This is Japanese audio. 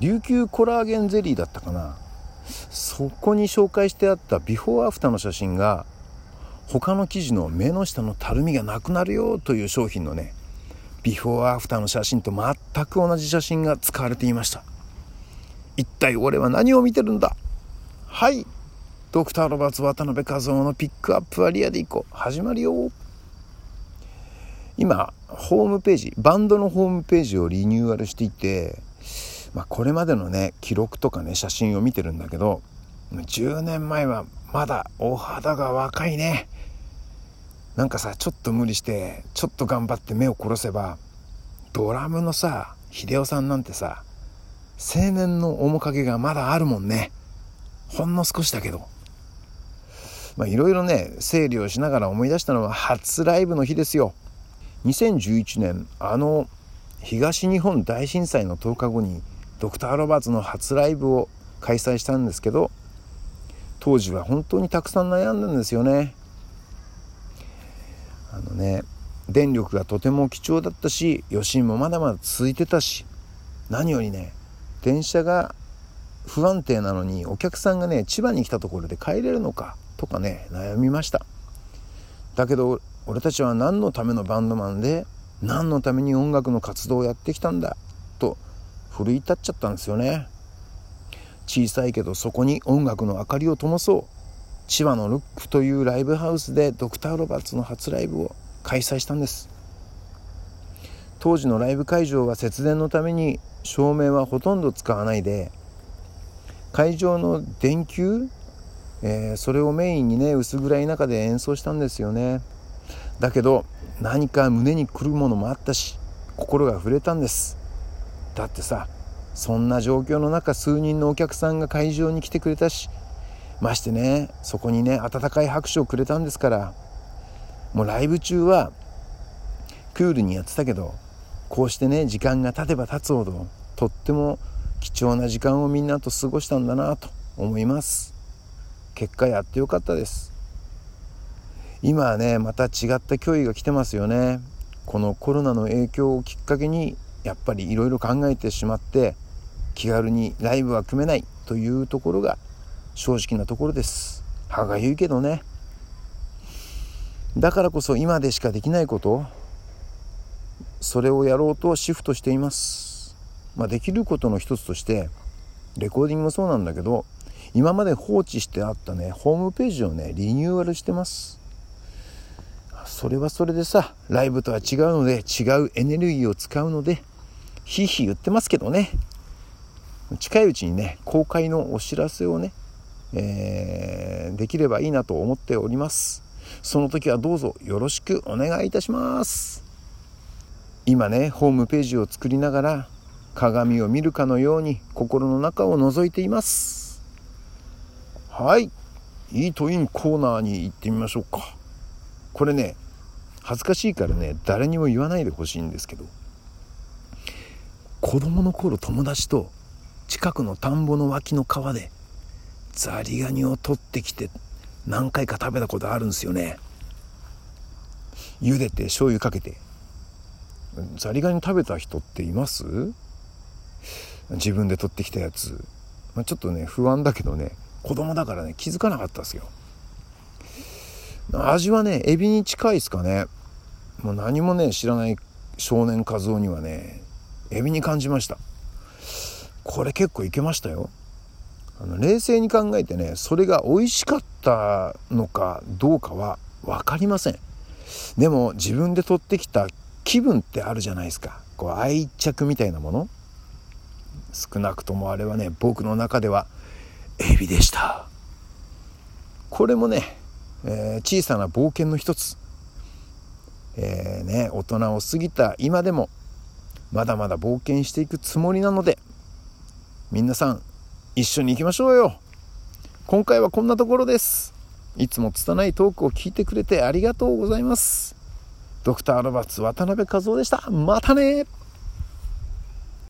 琉球コラーゲンゼリーだったかな。そこに紹介してあったビフォーアフターの写真が他の記事の目の下のたるみがなくなるよという商品のねビフォーアフターの写真と全く同じ写真が使われていました。一体俺は何を見てるんだ？はい。ドクター・ロバーツ渡辺和夫のピックアップはリアルでいこう。始まるよ。今ホームページバンドのホームページをリニューアルしていて、まあ、これまでのね記録とかね写真を見てるんだけど10年前はまだお肌が若いね。なんかさちょっと無理してちょっと頑張って目を殺せばドラムのさ秀夫さんなんてさ青年の面影がまだあるもんね。ほんの少しだけど。まあいろいろね整理をしながら思い出したのは初ライブの日ですよ。2011年あの東日本大震災の10日後にドクター・ロバーツの初ライブを開催したんですけど当時は本当にたくさん悩んだんですよね。あのね電力がとても貴重だったし余震もまだまだ続いてたし何よりね電車が不安定なのにお客さんがね千葉に来たところで帰れるのかとかね悩みました。だけど俺たちは何のためのバンドマンで何のために音楽の活動をやってきたんだと奮い立っちゃったんですよね。小さいけどそこに音楽の明かりを灯そう。千葉のルックというライブハウスでドクター・ロバーツの初ライブを開催したんです。当時のライブ会場は節電のために照明はほとんど使わないで会場の電球、えー、それをメインにね薄暗い中で演奏したんですよね。だけど何か胸にくるものもあったし心が触れたんです。だってさそんな状況の中数人のお客さんが会場に来てくれたしましてねそこにね温かい拍手をくれたんですからもうライブ中はクールにやってたけどこうしてね時間が経てば経つほどとっても貴重な時間をみんなと過ごしたんだなと思います。結果やってよかったです。今はねまた違った脅威が来てますよね。このコロナの影響をきっかけにやっぱりいろいろ考えてしまって気軽にライブは組めないというところが正直なところです。歯がゆいけどね。だからこそ今でしかできないことそれをやろうとシフトしています。まあ、できることの一つとしてレコーディングもそうなんだけど今まで放置してあったねホームページをねリニューアルしてます。それはそれでさライブとは違うので違うエネルギーを使うのでひいひい言ってますけどね。近いうちにね公開のお知らせをね、えー、できればいいなと思っております。その時はどうぞよろしくお願いいたします。今ねホームページを作りながら鏡を見るかのように心の中を覗いています。はい。イートインコーナーに行ってみましょうか。これね恥ずかしいからね誰にも言わないでほしいんですけど。子供の頃友達と近くの田んぼの脇の川でザリガニを取ってきて何回か食べたことあるんですよね。茹でて醤油かけて。ザリガニ食べた人っています？自分で取ってきたやつ、まあ、ちょっとね不安だけどね子供だからね気づかなかったですよ。味はねエビに近いですかね。もう何もね知らない少年和夫にはねエビに感じました。これ結構いけましたよ。あの冷静に考えてねそれが美味しかったのかどうかは分かりません。でも自分で取ってきた気分ってあるじゃないですか。こう愛着みたいなもの。少なくともあれはね僕の中ではエビでした。これもね、えー、小さな冒険の一つ。えー、ね、大人を過ぎた今でもまだまだ冒険していくつもりなので皆さん一緒に行きましょうよ。今回はこんなところです。いつも拙いトークを聞いてくれてありがとうございます。ドクターロバーツ渡辺和夫でした。またね